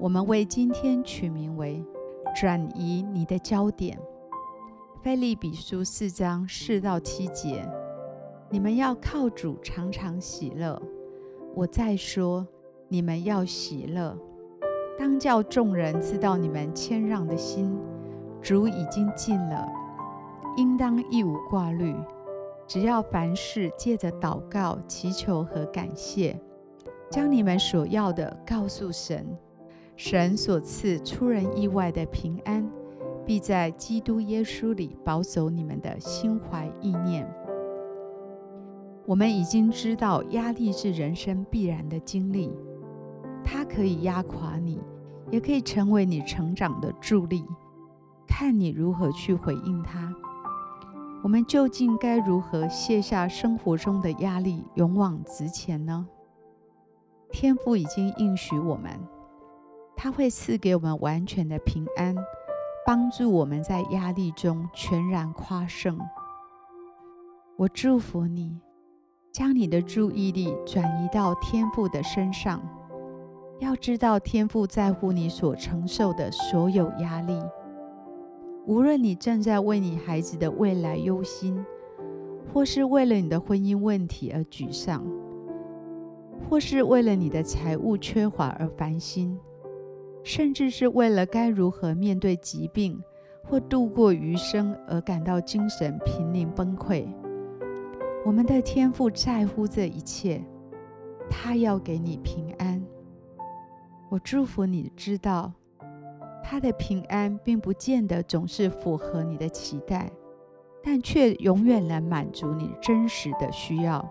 我们为今天取名为“转移你的焦点”。腓立比书四章四到七节，你们要靠主常常喜乐。我再说，你们要喜乐。当叫众人知道你们谦让的心，主已经尽了。应当一无挂虑，只要凡事借着祷告、祈求和感谢，将你们所要的告诉神。神所赐出人意外的平安，必在基督耶稣里保守你们的心怀意念。我们已经知道，压力是人生必然的经历，它可以压垮你，也可以成为你成长的助力。看你如何去回应它。我们究竟该如何卸下生活中的压力，勇往直前呢？天父已经应许我们。他会赐给我们完全的平安，帮助我们在压力中全然夸胜。我祝福你，将你的注意力转移到天父的身上。要知道，天父在乎你所承受的所有压力。无论你正在为你孩子的未来忧心，或是为了你的婚姻问题而沮丧，或是为了你的财务缺乏而烦心。甚至是为了该如何面对疾病或度过余生而感到精神濒临崩溃。我们的天父在乎这一切，他要给你平安。我祝福你知道，他的平安并不见得总是符合你的期待，但却永远能满足你真实的需要。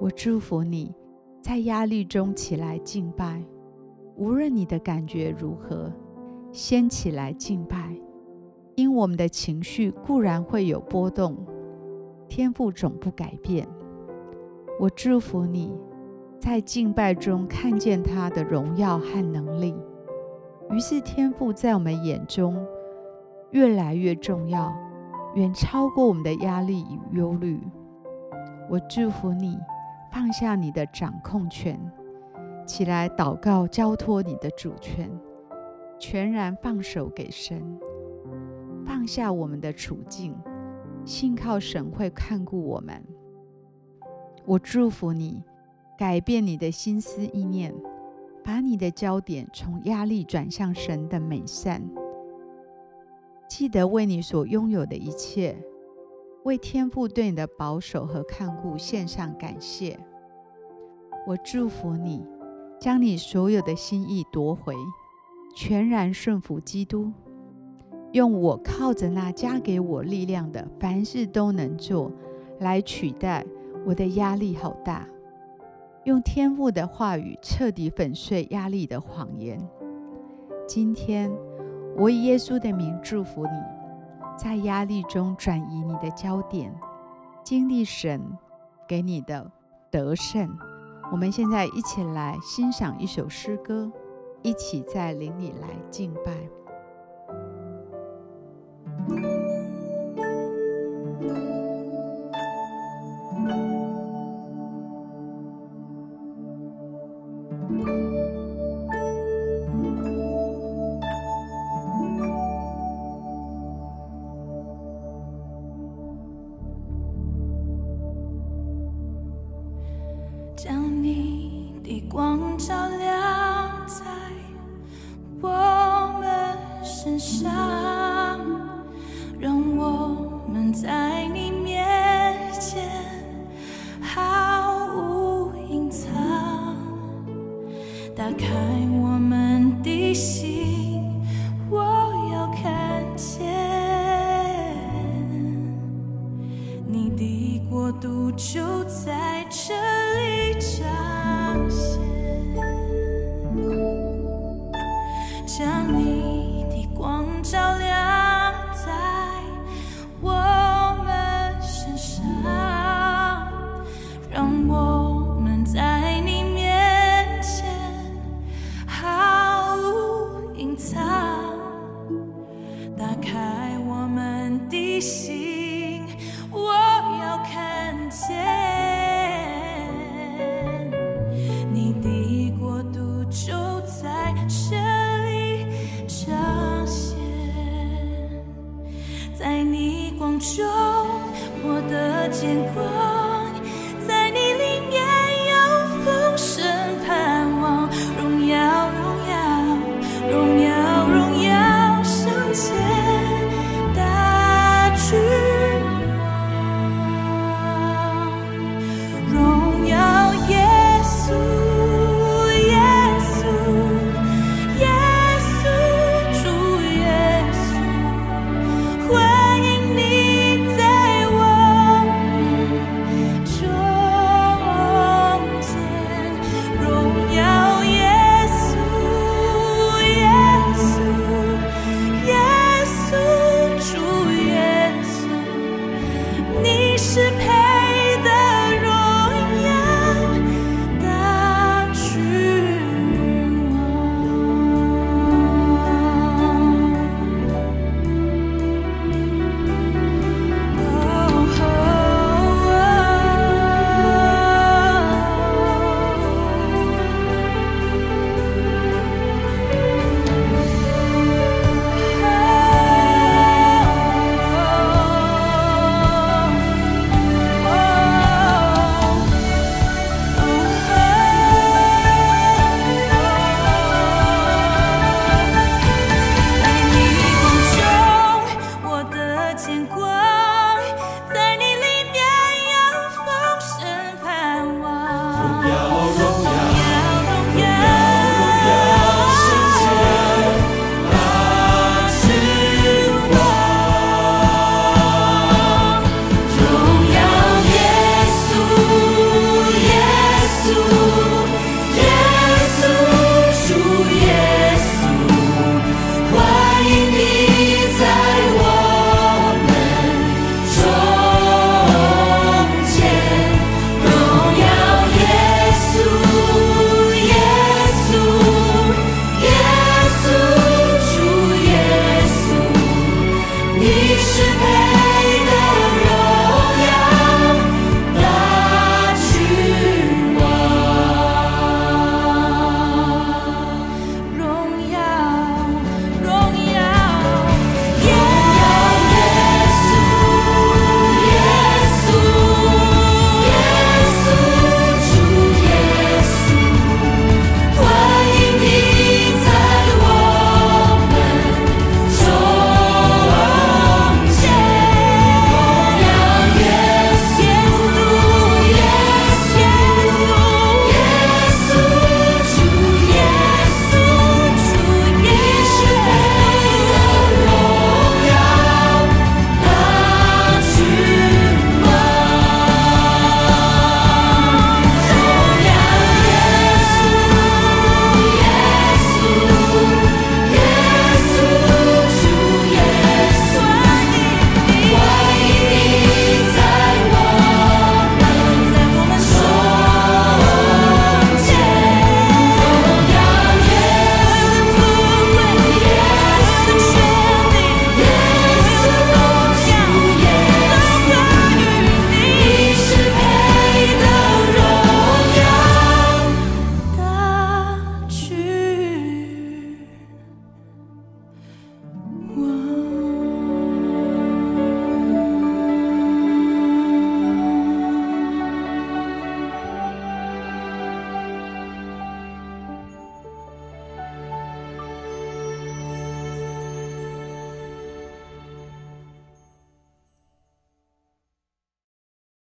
我祝福你在压力中起来敬拜。无论你的感觉如何，先起来敬拜。因我们的情绪固然会有波动，天赋总不改变。我祝福你在敬拜中看见他的荣耀和能力。于是天赋在我们眼中越来越重要，远超过我们的压力与忧虑。我祝福你放下你的掌控权。起来祷告，交托你的主权，全然放手给神，放下我们的处境，信靠神会看顾我们。我祝福你，改变你的心思意念，把你的焦点从压力转向神的美善。记得为你所拥有的一切，为天父对你的保守和看顾献上感谢。我祝福你。将你所有的心意夺回，全然顺服基督，用我靠着那加给我力量的，凡事都能做，来取代我的压力好大。用天父的话语彻底粉碎压力的谎言。今天我以耶稣的名祝福你，在压力中转移你的焦点，经历神给你的得胜。我们现在一起来欣赏一首诗歌，一起在灵里来敬拜。